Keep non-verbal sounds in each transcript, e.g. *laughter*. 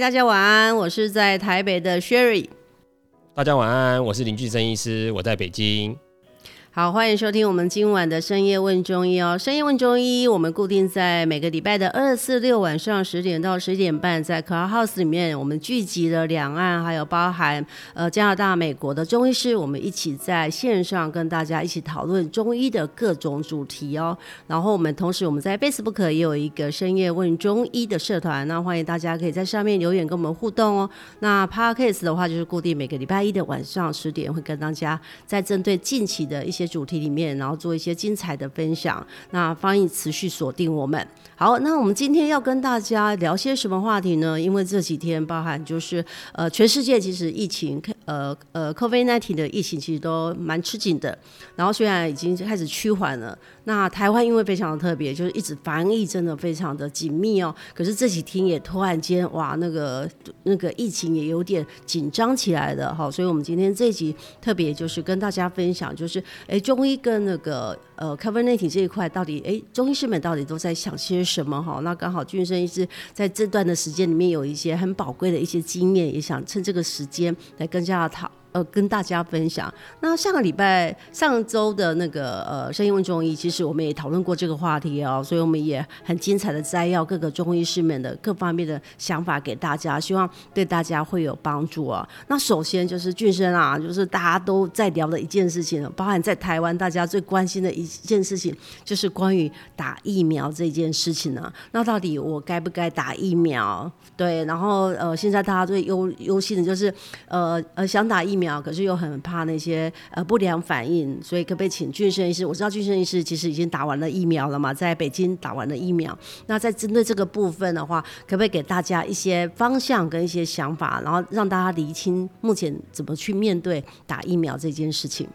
大家晚安，我是在台北的 Sherry。大家晚安，我是林俊生医师，我在北京。好，欢迎收听我们今晚的深夜问中医哦。深夜问中医，我们固定在每个礼拜的二、四、六晚上十点到十一点半，在 Club House 里面，我们聚集了两岸还有包含呃加拿大、美国的中医师，我们一起在线上跟大家一起讨论中医的各种主题哦。然后我们同时我们在 Facebook 也有一个深夜问中医的社团，那欢迎大家可以在上面留言跟我们互动哦。那 Podcast 的话，就是固定每个礼拜一的晚上十点会跟大家在针对近期的一些。主题里面，然后做一些精彩的分享。那翻译持续锁定我们。好，那我们今天要跟大家聊些什么话题呢？因为这几天包含就是呃，全世界其实疫情呃呃，COVID nineteen 的疫情其实都蛮吃紧的。然后虽然已经开始趋缓了，那台湾因为非常的特别，就是一直防疫真的非常的紧密哦。可是这几天也突然间哇，那个那个疫情也有点紧张起来的哈。所以我们今天这集特别就是跟大家分享，就是哎。中医跟那个呃 c o v e r n a t i 这一块到底，哎，中医师们到底都在想些什么哈？那刚好俊生医师在这段的时间里面有一些很宝贵的一些经验，也想趁这个时间来跟大家讨。呃，跟大家分享。那上个礼拜、上周的那个呃，声音问中医，其实我们也讨论过这个话题哦，所以我们也很精彩的摘要各个中医师们的各方面的想法给大家，希望对大家会有帮助啊。那首先就是俊生啊，就是大家都在聊的一件事情，包含在台湾大家最关心的一件事情，就是关于打疫苗这件事情呢。那到底我该不该打疫苗？对，然后呃，现在大家最忧忧心的就是呃呃，想打疫苗。可是又很怕那些呃不良反应，所以可不可以请俊生医师？我知道俊生医师其实已经打完了疫苗了嘛，在北京打完了疫苗。那在针对这个部分的话，可不可以给大家一些方向跟一些想法，然后让大家厘清目前怎么去面对打疫苗这件事情？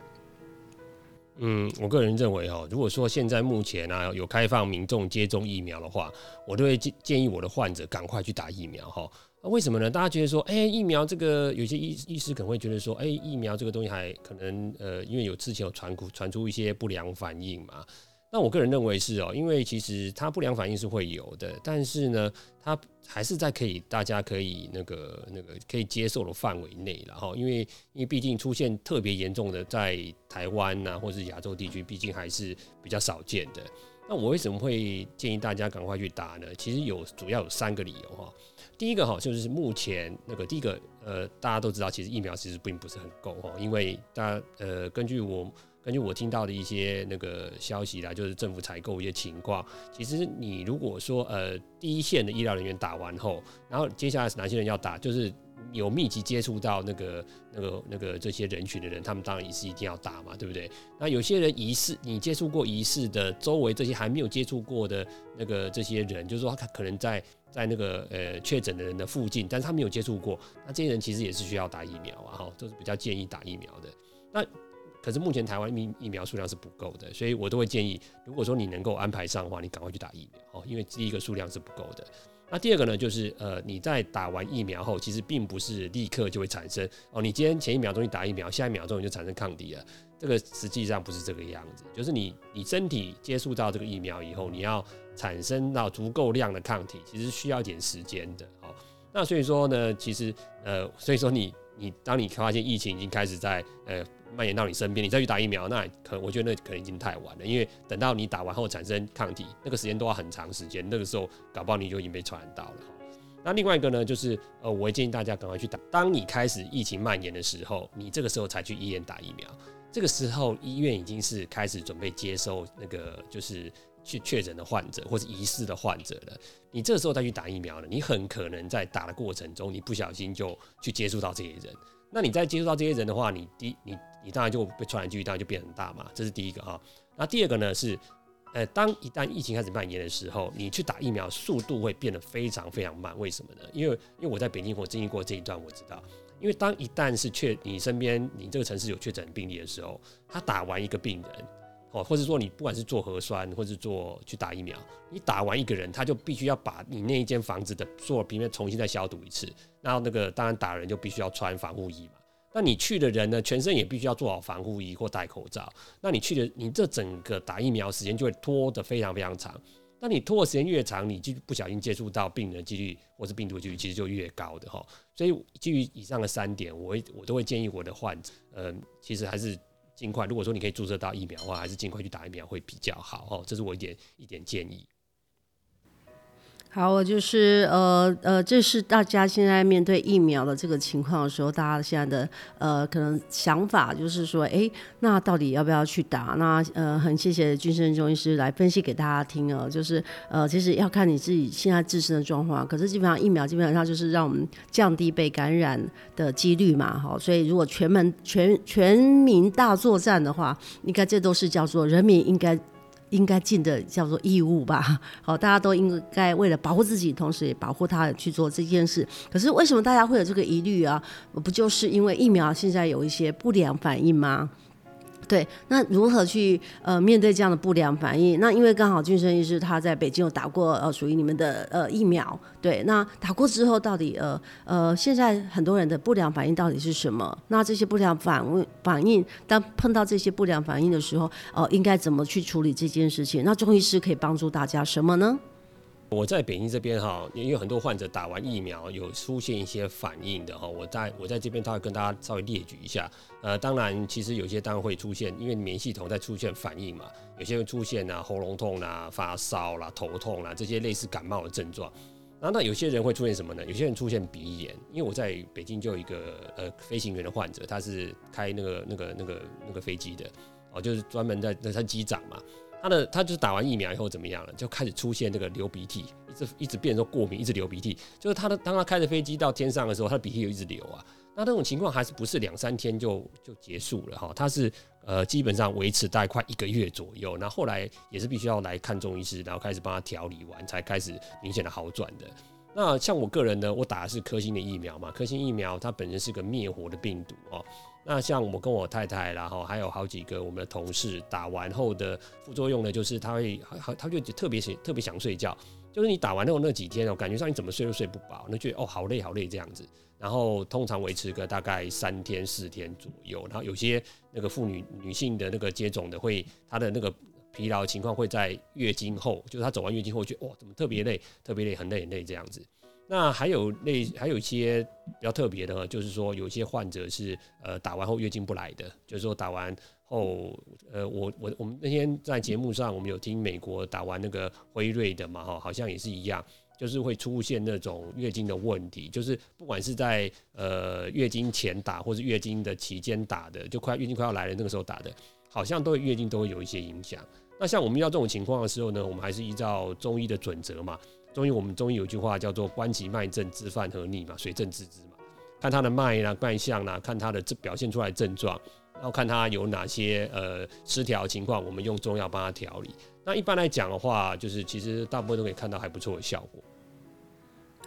嗯，我个人认为哈，如果说现在目前呢有开放民众接种疫苗的话，我都会建建议我的患者赶快去打疫苗哈。为什么呢？大家觉得说，哎，疫苗这个有些医医师可能会觉得说，哎，疫苗这个东西还可能呃，因为有之前有传传出一些不良反应嘛。那我个人认为是哦，因为其实它不良反应是会有的，但是呢，它还是在可以大家可以那个那个可以接受的范围内了哈。因为因为毕竟出现特别严重的在台湾呐，或是亚洲地区，毕竟还是比较少见的。那我为什么会建议大家赶快去打呢？其实有主要有三个理由哈。第一个哈，就是目前那个第一个呃，大家都知道，其实疫苗其实并不是很够哈，因为大家呃，根据我根据我听到的一些那个消息啦，就是政府采购一些情况，其实你如果说呃，第一线的医疗人员打完后，然后接下来是哪些人要打，就是。有密集接触到那个、那个、那个这些人群的人，他们当然也是一定要打嘛，对不对？那有些人疑似你接触过疑似的周围这些还没有接触过的那个这些人，就是说他可能在在那个呃确诊的人的附近，但是他没有接触过，那这些人其实也是需要打疫苗啊，哈，都是比较建议打疫苗的。那可是目前台湾疫疫苗数量是不够的，所以我都会建议，如果说你能够安排上的话，你赶快去打疫苗哦，因为第一个数量是不够的。那第二个呢，就是呃，你在打完疫苗后，其实并不是立刻就会产生哦，你今天前一秒钟你打疫苗，下一秒钟你就产生抗体了，这个实际上不是这个样子。就是你你身体接触到这个疫苗以后，你要产生到足够量的抗体，其实需要一点时间的。哦，那所以说呢，其实呃，所以说你你当你发现疫情已经开始在呃。蔓延到你身边，你再去打疫苗，那可我觉得那可能已经太晚了，因为等到你打完后产生抗体，那个时间都要很长时间，那个时候搞不好你就已经被传染到了。那另外一个呢，就是呃，我会建议大家赶快去打。当你开始疫情蔓延的时候，你这个时候才去医院打疫苗，这个时候医院已经是开始准备接收那个就是去确诊的患者或者疑似的患者了。你这时候再去打疫苗了，你很可能在打的过程中，你不小心就去接触到这些人。那你在接触到这些人的话，你第你你当然就被传染几率当然就变很大嘛，这是第一个哈。那第二个呢是，呃，当一旦疫情开始蔓延的时候，你去打疫苗速度会变得非常非常慢。为什么呢？因为因为我在北京我经历过这一段，我知道，因为当一旦是确你身边你这个城市有确诊病例的时候，他打完一个病人。哦，或者说你不管是做核酸，或是做去打疫苗，你打完一个人，他就必须要把你那一间房子的所有平面重新再消毒一次。然后那个当然打人就必须要穿防护衣嘛。那你去的人呢，全身也必须要做好防护衣或戴口罩。那你去的你这整个打疫苗时间就会拖得非常非常长。那你拖的时间越长，你就不小心接触到病人几率或是病毒几率其实就越高的哈。所以基于以上的三点，我我都会建议我的患者，嗯，其实还是尽快。如果说你可以注射到疫苗的话，还是尽快去打疫苗会比较好哦。这是我一点一点建议。好，我就是呃呃，这是大家现在面对疫苗的这个情况的时候，大家现在的呃可能想法就是说，哎，那到底要不要去打？那呃，很谢谢军生中医师来分析给大家听哦。就是呃，其实要看你自己现在自身的状况，可是基本上疫苗基本上就是让我们降低被感染的几率嘛。好，所以如果全门全全民大作战的话，应该这都是叫做人民应该。应该尽的叫做义务吧，*laughs* 好，大家都应该为了保护自己，同时也保护他人去做这件事。可是为什么大家会有这个疑虑啊？不就是因为疫苗现在有一些不良反应吗？对，那如何去呃面对这样的不良反应？那因为刚好俊生医师他在北京有打过呃属于你们的呃疫苗，对，那打过之后到底呃呃现在很多人的不良反应到底是什么？那这些不良反应反应，当碰到这些不良反应的时候，呃应该怎么去处理这件事情？那中医师可以帮助大家什么呢？我在北京这边哈，因为很多患者打完疫苗有出现一些反应的哈，我在我在这边，他会跟大家稍微列举一下。呃，当然，其实有些当然会出现，因为免疫系统在出现反应嘛，有些会出现啊喉咙痛啦、发烧啦、头痛啦这些类似感冒的症状。那那有些人会出现什么呢？有些人出现鼻炎，因为我在北京就有一个呃飞行员的患者，他是开那个那个那个那个飞机的哦，就是专门在那他机长嘛。他的他就是打完疫苗以后怎么样了？就开始出现这个流鼻涕，一直一直变成过敏，一直流鼻涕。就是他的当他开着飞机到天上的时候，他的鼻涕又一直流啊。那这种情况还是不是两三天就就结束了哈？他是呃基本上维持大概快一个月左右。那后来也是必须要来看中医师，然后开始帮他调理完，才开始明显的好转的。那像我个人呢，我打的是科兴的疫苗嘛，科兴疫苗它本身是个灭活的病毒哦。那像我跟我太太，然后还有好几个我们的同事打完后的副作用呢，就是他会，他就特别特别想睡觉，就是你打完后那几天哦，感觉上你怎么睡都睡不饱，那觉得哦好累好累这样子，然后通常维持个大概三天四天左右，然后有些那个妇女女性的那个接种的会，她的那个疲劳情况会在月经后，就是她走完月经后觉得哇怎么特别累，特别累很累很累这样子。那还有那还有一些比较特别的，就是说有一些患者是呃打完后月经不来的，就是说打完后呃我我我们那天在节目上我们有听美国打完那个辉瑞的嘛哈，好像也是一样，就是会出现那种月经的问题，就是不管是在呃月经前打或是月经的期间打的，就快月经快要来了那个时候打的，好像都月经都会有一些影响。那像我们遇到这种情况的时候呢，我们还是依照中医的准则嘛。中医我们中医有句话叫做“观其脉证，知犯何逆”嘛，随证治之嘛。看他的脉啦、脉象啦，看他的这表现出来症状，然后看他有哪些呃失调情况，我们用中药帮他调理。那一般来讲的话，就是其实大部分都可以看到还不错的效果。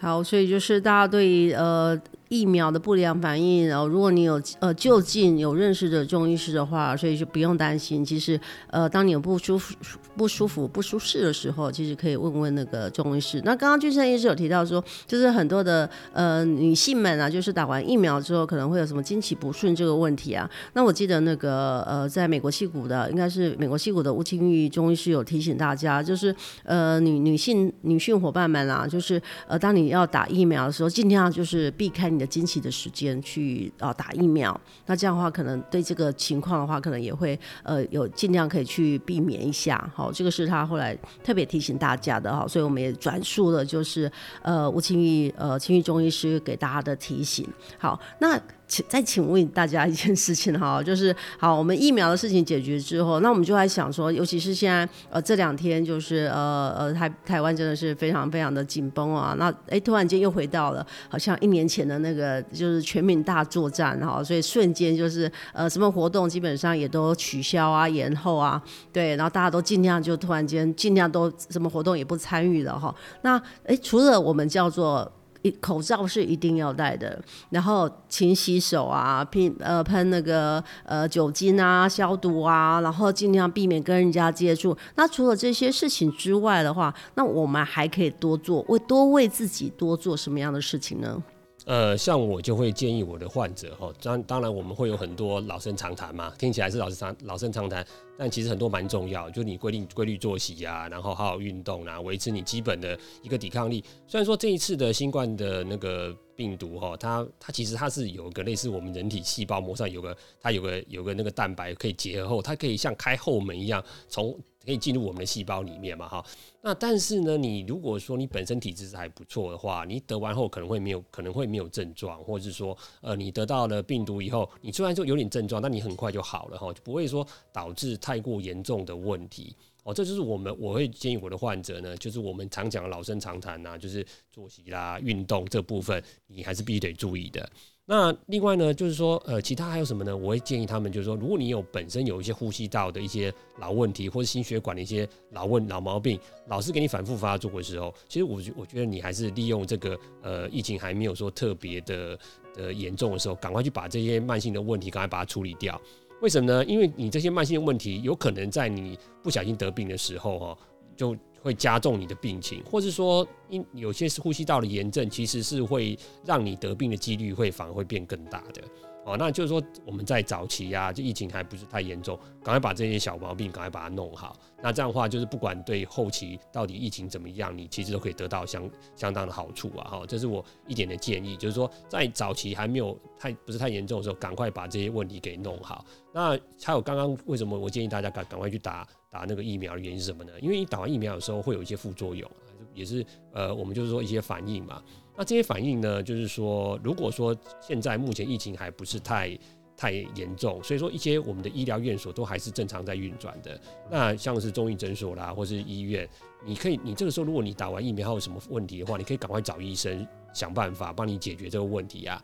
好，所以就是大家对于呃。疫苗的不良反应，然后如果你有呃就近有认识的中医师的话，所以就不用担心。其实呃，当你有不舒服、不舒服、不舒适的时候，其实可以问问那个中医师。那刚刚俊生医师有提到说，就是很多的呃女性们啊，就是打完疫苗之后可能会有什么经期不顺这个问题啊。那我记得那个呃，在美国戏谷的应该是美国戏谷的吴清玉中医师有提醒大家，就是呃女女性女性伙伴们啊，就是呃当你要打疫苗的时候，尽量就是避开你。经期的时间去啊打疫苗，那这样的话可能对这个情况的话，可能也会呃有尽量可以去避免一下。好，这个是他后来特别提醒大家的哈，所以我们也转述了就是呃吴清玉呃清玉中医师给大家的提醒。好，那。请再请问大家一件事情哈，就是好，我们疫苗的事情解决之后，那我们就在想说，尤其是现在呃这两天就是呃呃台台湾真的是非常非常的紧绷啊，那哎突然间又回到了好像一年前的那个就是全民大作战哈，所以瞬间就是呃什么活动基本上也都取消啊延后啊，对，然后大家都尽量就突然间尽量都什么活动也不参与了哈，那哎除了我们叫做。口罩是一定要戴的，然后勤洗手啊，喷呃喷那个呃酒精啊，消毒啊，然后尽量避免跟人家接触。那除了这些事情之外的话，那我们还可以多做为多为自己多做什么样的事情呢？呃，像我就会建议我的患者哈，当当然我们会有很多老生常谈嘛，听起来是老生常老生常谈，但其实很多蛮重要，就你规定规律作息啊，然后好好运动啊，维持你基本的一个抵抗力。虽然说这一次的新冠的那个病毒哈，它它其实它是有个类似我们人体细胞膜上有个它有个有个那个蛋白可以结合后，它可以像开后门一样从。可以进入我们的细胞里面嘛？哈，那但是呢，你如果说你本身体质还不错的话，你得完后可能会没有，可能会没有症状，或者是说，呃，你得到了病毒以后，你虽然说有点症状，但你很快就好了哈，就不会说导致太过严重的问题。哦，这就是我们我会建议我的患者呢，就是我们常讲的老生常谈呐，就是作息啦、运动这部分，你还是必须得注意的。那另外呢，就是说，呃，其他还有什么呢？我会建议他们，就是说，如果你有本身有一些呼吸道的一些老问题，或者心血管的一些老问老毛病，老是给你反复发作的时候，其实我我觉得你还是利用这个呃疫情还没有说特别的呃严重的时候，赶快去把这些慢性的问题赶快把它处理掉。为什么呢？因为你这些慢性的问题有可能在你不小心得病的时候，哈，就会加重你的病情，或是说，因有些是呼吸道的炎症，其实是会让你得病的几率会反而会变更大的。哦，那就是说我们在早期啊，就疫情还不是太严重，赶快把这些小毛病赶快把它弄好。那这样的话，就是不管对后期到底疫情怎么样，你其实都可以得到相相当的好处啊。哈，这是我一点的建议，就是说在早期还没有太不是太严重的时候，赶快把这些问题给弄好。那还有刚刚为什么我建议大家赶赶快去打打那个疫苗的原因是什么呢？因为你打完疫苗的时候会有一些副作用，也是呃我们就是说一些反应嘛。那这些反应呢，就是说，如果说现在目前疫情还不是太太严重，所以说一些我们的医疗院所都还是正常在运转的。那像是中医诊所啦，或是医院，你可以，你这个时候如果你打完疫苗还有什么问题的话，你可以赶快找医生想办法帮你解决这个问题啊。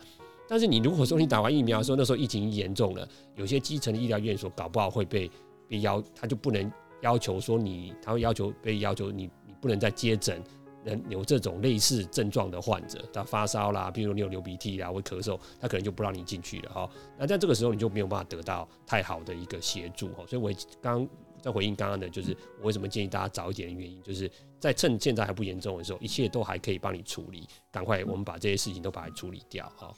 但是你如果说你打完疫苗的时候，那时候疫情严重了，有些基层的医疗院所搞不好会被被要，他就不能要求说你，他会要求被要求你，你不能再接诊。有这种类似症状的患者，他发烧啦，比如你有流鼻涕啦，或咳嗽，他可能就不让你进去了哈。那在这个时候，你就没有办法得到太好的一个协助哈。所以，我刚在回应刚刚的，就是我为什么建议大家早一点的原因，就是在趁现在还不严重的时候，一切都还可以帮你处理，赶快我们把这些事情都把它处理掉哈。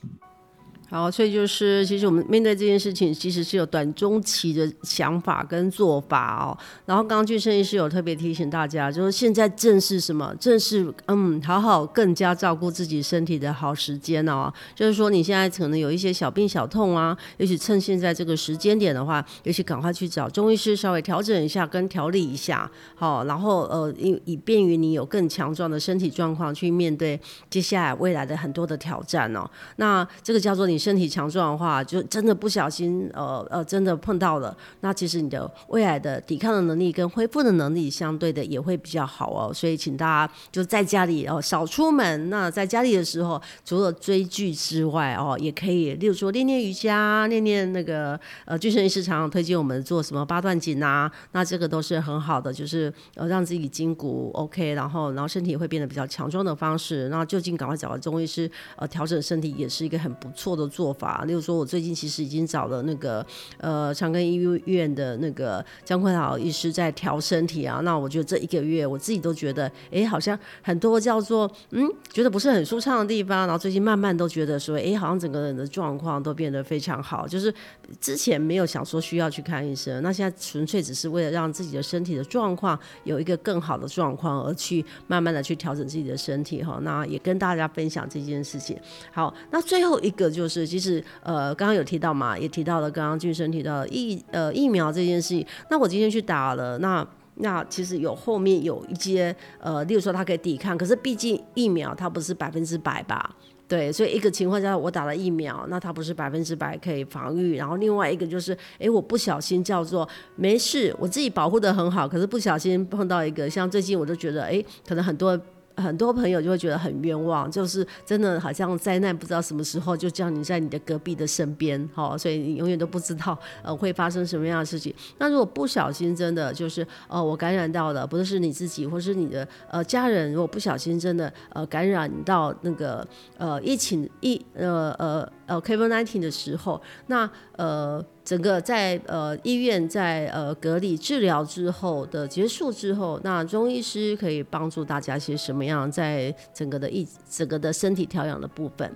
好，所以就是其实我们面对这件事情，其实是有短中期的想法跟做法哦。然后刚刚俊生医师有特别提醒大家，就是现在正是什么？正是嗯，好好更加照顾自己身体的好时间哦。就是说你现在可能有一些小病小痛啊，也许趁现在这个时间点的话，也许赶快去找中医师稍微调整一下跟调理一下，好，然后呃以以便于你有更强壮的身体状况去面对接下来未来的很多的挑战哦。那这个叫做你。身体强壮的话，就真的不小心，呃呃，真的碰到了，那其实你的未来的抵抗的能力跟恢复的能力相对的也会比较好哦。所以请大家就在家里哦，少出门。那在家里的时候，除了追剧之外哦，也可以，例如说练练瑜伽，练练那个呃，巨神医师常常推荐我们做什么八段锦啊，*laughs* 那这个都是很好的，就是呃让自己筋骨 OK，然后然后身体会变得比较强壮的方式。那就近赶快找个中医师呃调整身体，也是一个很不错的。做法，例如说，我最近其实已经找了那个呃长庚医院的那个姜坤豪医师在调身体啊。那我觉得这一个月，我自己都觉得，哎，好像很多叫做嗯，觉得不是很舒畅的地方。然后最近慢慢都觉得说，哎，好像整个人的状况都变得非常好。就是之前没有想说需要去看医生，那现在纯粹只是为了让自己的身体的状况有一个更好的状况，而去慢慢的去调整自己的身体哈。那也跟大家分享这件事情。好，那最后一个就是。其实，呃，刚刚有提到嘛，也提到了刚刚俊生提到疫呃疫苗这件事情。那我今天去打了，那那其实有后面有一些呃，例如说它可以抵抗，可是毕竟疫苗它不是百分之百吧？对，所以一个情况下我打了疫苗，那它不是百分之百可以防御。然后另外一个就是，哎，我不小心叫做没事，我自己保护的很好，可是不小心碰到一个，像最近我就觉得，哎，可能很多。很多朋友就会觉得很冤枉，就是真的好像灾难不知道什么时候就降临在你的隔壁的身边，好，所以你永远都不知道 *laughs* 呃会发生什么样的事情。那如果不小心真的就是呃我感染到了，不是你自己或是你的呃家人，如果不小心真的呃感染到那个呃疫情疫呃呃呃，COVID nineteen 的时候，那呃。整个在呃医院在呃隔离治疗之后的结束之后，那中医师可以帮助大家些什么样在整个的一整个的身体调养的部分？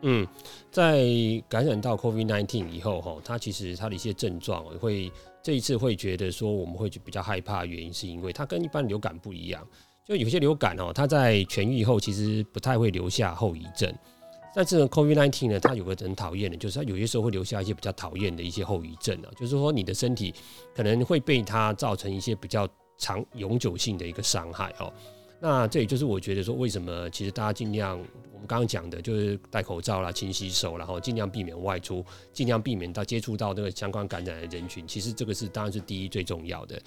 嗯，在感染到 COVID nineteen 以后，哈，它其实它的一些症状会这一次会觉得说我们会比较害怕，原因是因为它跟一般流感不一样，就有些流感哦，它在痊愈后其实不太会留下后遗症。但是呢，COVID-19 呢，它有个很讨厌的，就是它有些时候会留下一些比较讨厌的一些后遗症啊，就是说你的身体可能会被它造成一些比较长永久性的一个伤害哦。那这也就是我觉得说，为什么其实大家尽量。我们刚刚讲的就是戴口罩啦、勤洗手，然后尽量避免外出，尽量避免到接触到那个相关感染的人群。其实这个是当然是第一最重要的。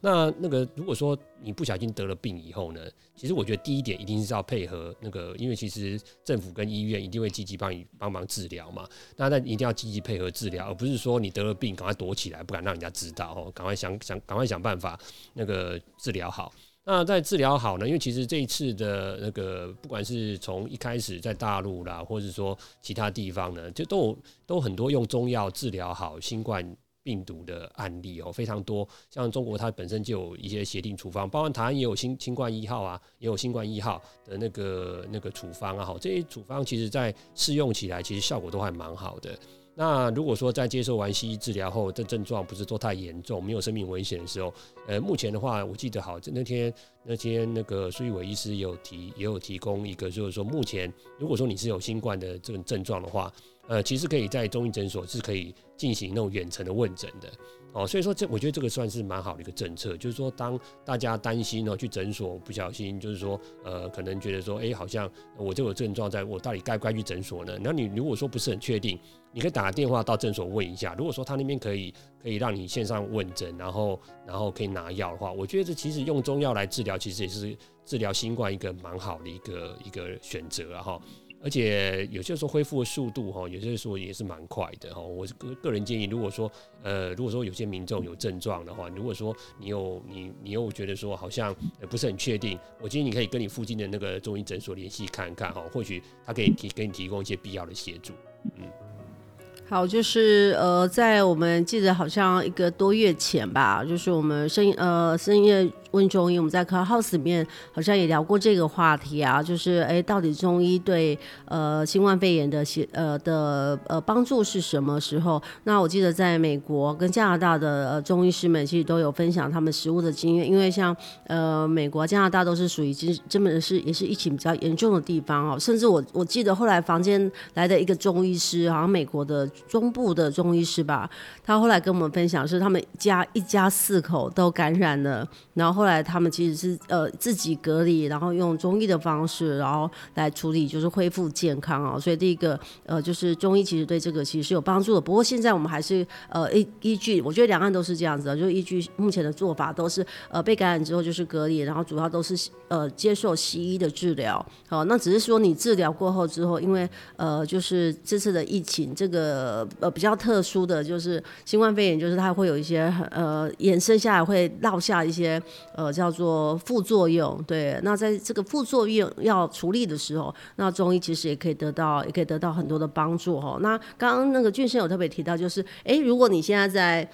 那那个如果说你不小心得了病以后呢，其实我觉得第一点一定是要配合那个，因为其实政府跟医院一定会积极帮你帮忙治疗嘛。那那一定要积极配合治疗，而不是说你得了病赶快躲起来，不敢让人家知道哦，赶快想想赶快想办法那个治疗好。那在治疗好呢？因为其实这一次的那个，不管是从一开始在大陆啦，或者说其他地方呢，就都有都很多用中药治疗好新冠病毒的案例哦，非常多。像中国它本身就有一些协定处方，包括台湾也有新新冠一号啊，也有新冠一号的那个那个处方啊，好，这些处方其实在试用起来，其实效果都还蛮好的。那如果说在接受完西医治疗后，这症状不是都太严重，没有生命危险的时候，呃，目前的话，我记得好，那天那天那个苏玉伟医师有提，也有提供一个，就是说目前如果说你是有新冠的这种症状的话，呃，其实可以在中医诊所是可以进行那种远程的问诊的。哦，所以说这我觉得这个算是蛮好的一个政策，就是说当大家担心呢，去诊所不小心，就是说呃，可能觉得说，哎，好像我这个症状，在我到底该不该去诊所呢？那你如果说不是很确定，你可以打个电话到诊所问一下。如果说他那边可以可以让你线上问诊，然后然后可以拿药的话，我觉得这其实用中药来治疗，其实也是治疗新冠一个蛮好的一个一个选择啊哈。而且有些时候恢复的速度哈，有些时候也是蛮快的哈。我个个人建议，如果说呃，如果说有些民众有症状的话，如果说你有你你又觉得说好像不是很确定，我建议你可以跟你附近的那个中医诊所联系看看哈，或许他可以提给你提供一些必要的协助，嗯。好，就是呃，在我们记得好像一个多月前吧，就是我们深呃深夜。问中医，我们在 House 里面好像也聊过这个话题啊，就是哎，到底中医对呃新冠肺炎的协呃的呃帮助是什么时候？那我记得在美国跟加拿大的呃中医师们其实都有分享他们食物的经验，因为像呃美国、加拿大都是属于真真的是也是疫情比较严重的地方哦，甚至我我记得后来房间来的一个中医师，好像美国的中部的中医师吧，他后来跟我们分享是他们家一家四口都感染了，然后。后来他们其实是呃自己隔离，然后用中医的方式，然后来处理，就是恢复健康啊。所以第一个呃就是中医其实对这个其实是有帮助的。不过现在我们还是呃依依据，我觉得两岸都是这样子的，就依据目前的做法都是呃被感染之后就是隔离，然后主要都是呃接受西医的治疗。好，那只是说你治疗过后之后，因为呃就是这次的疫情这个呃比较特殊的就是新冠肺炎，就是它会有一些呃衍生下来会落下一些。呃，叫做副作用，对。那在这个副作用要处理的时候，那中医其实也可以得到，也可以得到很多的帮助哦。那刚刚那个俊生有特别提到，就是哎，如果你现在在，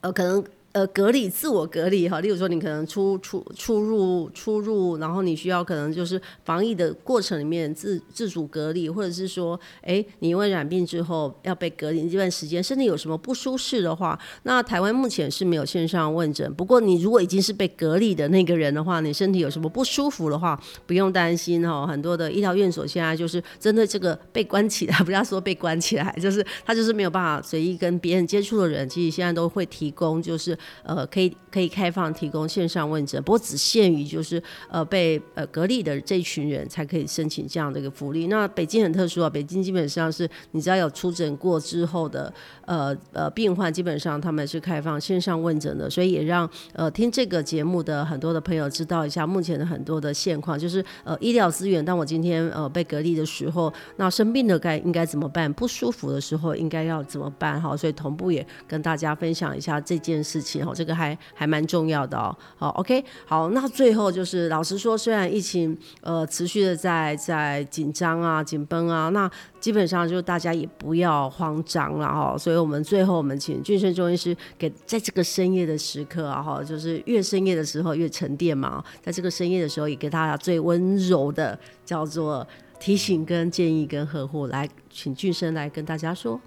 呃，可能。呃，隔离自我隔离哈，例如说你可能出出出入出入，然后你需要可能就是防疫的过程里面自自主隔离，或者是说，哎，你因为染病之后要被隔离这段时间，身体有什么不舒适的话，那台湾目前是没有线上问诊。不过你如果已经是被隔离的那个人的话，你身体有什么不舒服的话，不用担心哈。很多的医疗院所现在就是针对这个被关起来，*laughs* 不要说被关起来，就是他就是没有办法随意跟别人接触的人，其实现在都会提供就是。呃，可以可以开放提供线上问诊，不过只限于就是呃被呃隔离的这群人才可以申请这样的一个福利。那北京很特殊啊，北京基本上是你只要有出诊过之后的呃呃病患，基本上他们是开放线上问诊的，所以也让呃听这个节目的很多的朋友知道一下目前的很多的现况，就是呃医疗资源。当我今天呃被隔离的时候，那生病的该应该怎么办？不舒服的时候应该要怎么办？哈，所以同步也跟大家分享一下这件事情。哦，这个还还蛮重要的哦。好，OK，好，那最后就是老实说，虽然疫情呃持续的在在紧张啊、紧绷啊，那基本上就大家也不要慌张了哈。所以我们最后我们请俊生中医师给在这个深夜的时刻啊哈，就是越深夜的时候越沉淀嘛，在这个深夜的时候也给大家最温柔的叫做。提醒、跟建议、跟呵护？来，请俊生来跟大家说。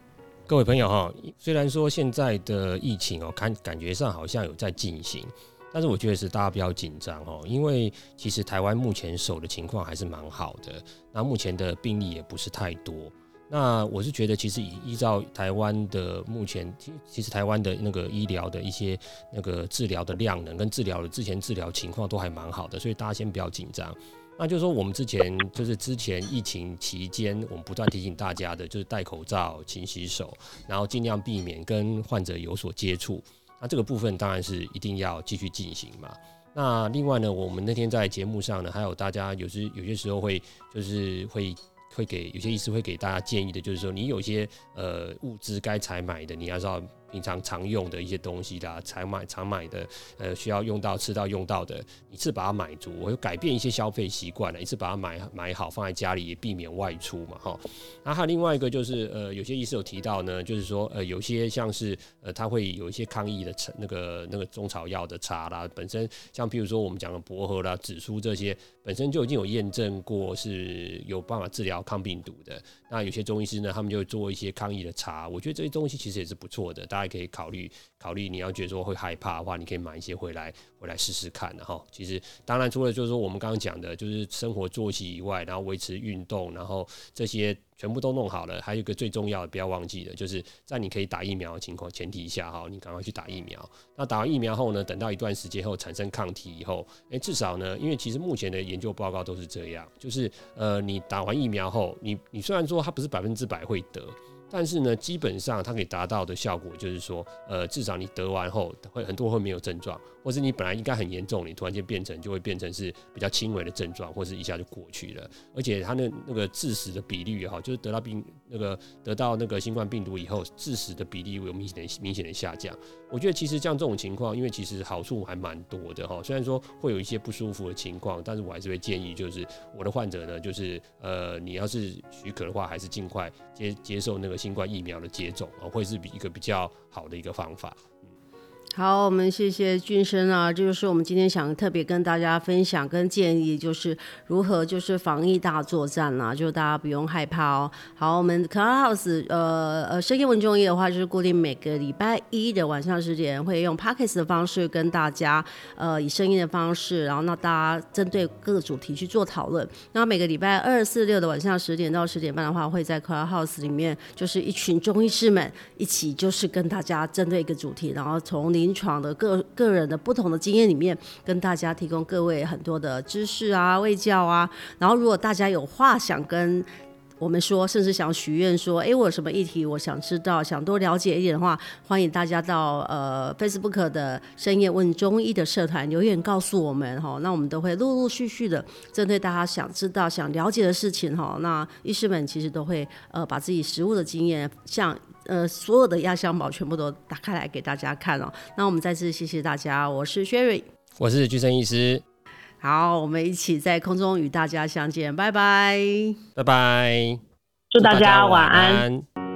各位朋友哈，虽然说现在的疫情哦，看感觉上好像有在进行，但是我觉得是大家不要紧张哦，因为其实台湾目前守的情况还是蛮好的，那目前的病例也不是太多。那我是觉得，其实以依照台湾的目前，其实台湾的那个医疗的一些那个治疗的量能跟治疗的之前治疗情况都还蛮好的，所以大家先不要紧张。那就是说，我们之前就是之前疫情期间，我们不断提醒大家的，就是戴口罩、勤洗手，然后尽量避免跟患者有所接触。那这个部分当然是一定要继续进行嘛。那另外呢，我们那天在节目上呢，还有大家有时有些时候会就是会。会给有些医师会给大家建议的，就是说你有些呃物资该采买的，你要知道。平常常用的一些东西啦，常买常买的，呃，需要用到吃到用到的，一次把它买足，我就改变一些消费习惯了，一次把它买买好，放在家里也避免外出嘛，哈。那还有另外一个就是，呃，有些医师有提到呢，就是说，呃，有些像是，呃，他会有一些抗疫的茶，那个那个中草药的茶啦，本身像譬如说我们讲的薄荷啦、紫苏这些，本身就已经有验证过是有办法治疗抗病毒的。那有些中医师呢，他们就做一些抗疫的茶，我觉得这些东西其实也是不错的，大家可以考虑考虑。你要觉得说会害怕的话，你可以买一些回来回来试试看，然后其实当然除了就是说我们刚刚讲的，就是生活作息以外，然后维持运动，然后这些。全部都弄好了，还有一个最重要的，不要忘记的，就是在你可以打疫苗的情况前提下，哈，你赶快去打疫苗。那打完疫苗后呢，等到一段时间后产生抗体以后，诶，至少呢，因为其实目前的研究报告都是这样，就是呃，你打完疫苗后，你你虽然说它不是百分之百会得。但是呢，基本上它可以达到的效果就是说，呃，至少你得完后会很多会没有症状，或是你本来应该很严重，你突然间变成就会变成是比较轻微的症状，或是一下就过去了。而且它那那个致死的比率哈，就是得到病那个得到那个新冠病毒以后，致死的比例有明显的明显的下降。我觉得其实像这种情况，因为其实好处还蛮多的哈。虽然说会有一些不舒服的情况，但是我还是会建议，就是我的患者呢，就是呃，你要是许可的话，还是尽快接接受那个。新冠疫苗的接种啊，会是比一个比较好的一个方法。好，我们谢谢俊生啊，这就是我们今天想特别跟大家分享跟建议，就是如何就是防疫大作战啦，就大家不用害怕哦。好，我们 Clubhouse 呃呃深夜文中医的话，就是固定每个礼拜一的晚上十点会用 Pockets 的方式跟大家呃以声音的方式，然后那大家针对各个主题去做讨论。那每个礼拜二、四、六的晚上十点到十点半的话，会在 Clubhouse 里面，就是一群中医师们一起就是跟大家针对一个主题，然后从你临床的个个人的不同的经验里面，跟大家提供各位很多的知识啊、卫教啊。然后，如果大家有话想跟我们说，甚至想许愿说，哎，我有什么议题我想知道、想多了解一点的话，欢迎大家到呃 Facebook 的深夜问中医的社团留言告诉我们哈。那我们都会陆陆续续的针对大家想知道、想了解的事情哈。那医师们其实都会呃把自己实务的经验像。呃，所有的压箱宝全部都打开来给大家看哦。那我们再次谢谢大家，我是 Sherry，我是居生医师。好，我们一起在空中与大家相见，拜拜，拜拜，祝大家晚安。